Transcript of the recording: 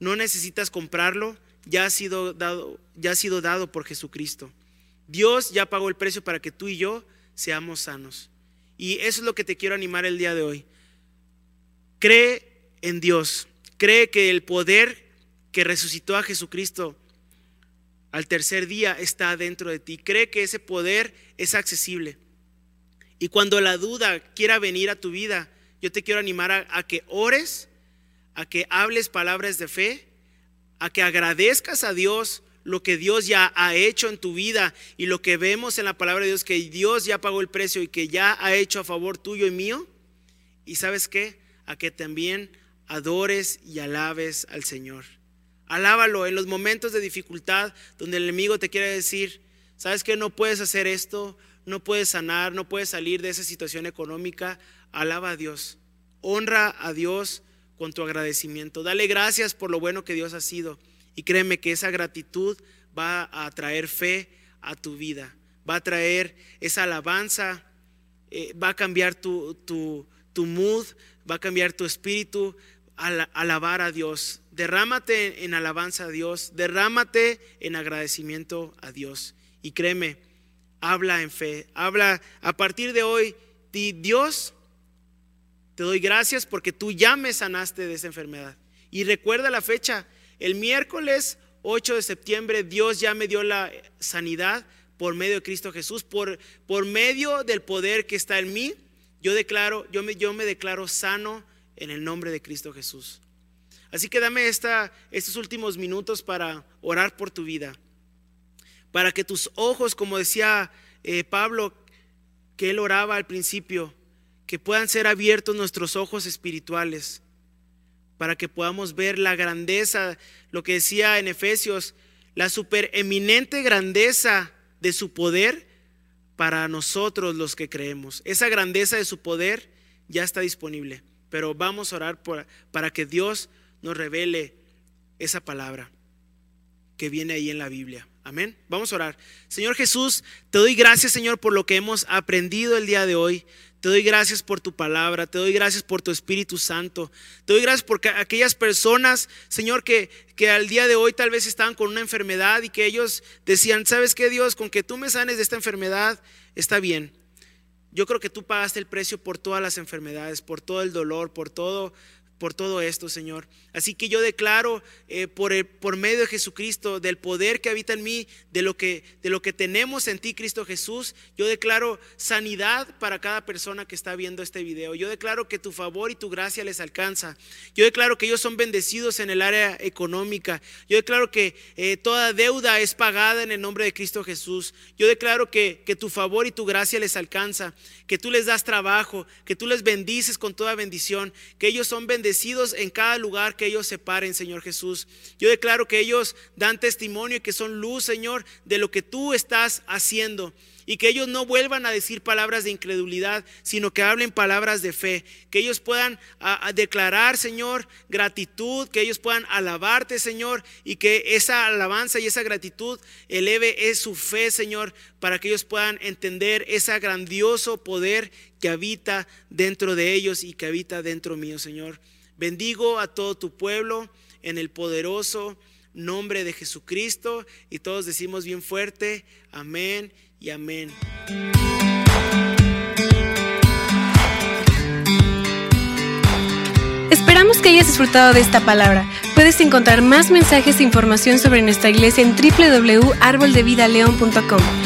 No necesitas comprarlo, ya ha sido dado, ya ha sido dado por Jesucristo. Dios ya pagó el precio para que tú y yo seamos sanos. Y eso es lo que te quiero animar el día de hoy. Cree en Dios. Cree que el poder que resucitó a Jesucristo al tercer día está dentro de ti. Cree que ese poder es accesible. Y cuando la duda quiera venir a tu vida, yo te quiero animar a, que ores, a que hables palabras de fe, a que agradezcas a Dios lo que Dios ya ha hecho en tu vida y lo que vemos en la palabra de Dios, que Dios ya pagó el precio y que ya ha hecho a favor tuyo y mío. Y sabes qué? A que también adores y alabes al Señor. Alábalo en los momentos de dificultad donde el enemigo te quiere decir, sabes que no puedes hacer esto, no puedes sanar, no puedes salir de esa situación económica. Alaba a Dios, honra a Dios con tu agradecimiento. Dale gracias por lo bueno que Dios ha sido. Y créeme que esa gratitud va a traer fe a tu vida, va a traer esa alabanza, eh, va a cambiar tu, tu, tu, mood, va a cambiar tu espíritu al alabar a Dios. Derrámate en alabanza a Dios, derrámate en agradecimiento a Dios. Y créeme, habla en fe, habla a partir de hoy, di, Dios, te doy gracias porque tú ya me sanaste de esa enfermedad. Y recuerda la fecha, el miércoles 8 de septiembre Dios ya me dio la sanidad por medio de Cristo Jesús, por, por medio del poder que está en mí. Yo declaro, yo me, yo me declaro sano en el nombre de Cristo Jesús. Así que dame esta, estos últimos minutos para orar por tu vida, para que tus ojos, como decía eh, Pablo, que él oraba al principio, que puedan ser abiertos nuestros ojos espirituales para que podamos ver la grandeza, lo que decía en Efesios, la supereminente grandeza de su poder para nosotros los que creemos. Esa grandeza de su poder ya está disponible, pero vamos a orar para que Dios nos revele esa palabra que viene ahí en la Biblia. Amén. Vamos a orar. Señor Jesús, te doy gracias, Señor, por lo que hemos aprendido el día de hoy. Te doy gracias por tu palabra, te doy gracias por tu Espíritu Santo. Te doy gracias por aquellas personas, Señor, que, que al día de hoy tal vez estaban con una enfermedad y que ellos decían, ¿sabes qué Dios? Con que tú me sanes de esta enfermedad, está bien. Yo creo que tú pagaste el precio por todas las enfermedades, por todo el dolor, por todo, por todo esto, Señor. Así que yo declaro eh, por, el, por medio de Jesucristo, del poder que habita en mí, de lo, que, de lo que tenemos en ti, Cristo Jesús, yo declaro sanidad para cada persona que está viendo este video. Yo declaro que tu favor y tu gracia les alcanza. Yo declaro que ellos son bendecidos en el área económica. Yo declaro que eh, toda deuda es pagada en el nombre de Cristo Jesús. Yo declaro que, que tu favor y tu gracia les alcanza, que tú les das trabajo, que tú les bendices con toda bendición, que ellos son bendecidos bendecidos en cada lugar que ellos se paren, Señor Jesús. Yo declaro que ellos dan testimonio y que son luz, Señor, de lo que tú estás haciendo y que ellos no vuelvan a decir palabras de incredulidad, sino que hablen palabras de fe, que ellos puedan declarar, Señor, gratitud, que ellos puedan alabarte, Señor, y que esa alabanza y esa gratitud eleve es su fe, Señor, para que ellos puedan entender ese grandioso poder que habita dentro de ellos y que habita dentro mío, Señor. Bendigo a todo tu pueblo en el poderoso nombre de Jesucristo y todos decimos bien fuerte, amén y amén. Esperamos que hayas disfrutado de esta palabra. Puedes encontrar más mensajes e información sobre nuestra iglesia en www.arboldevidaleon.com.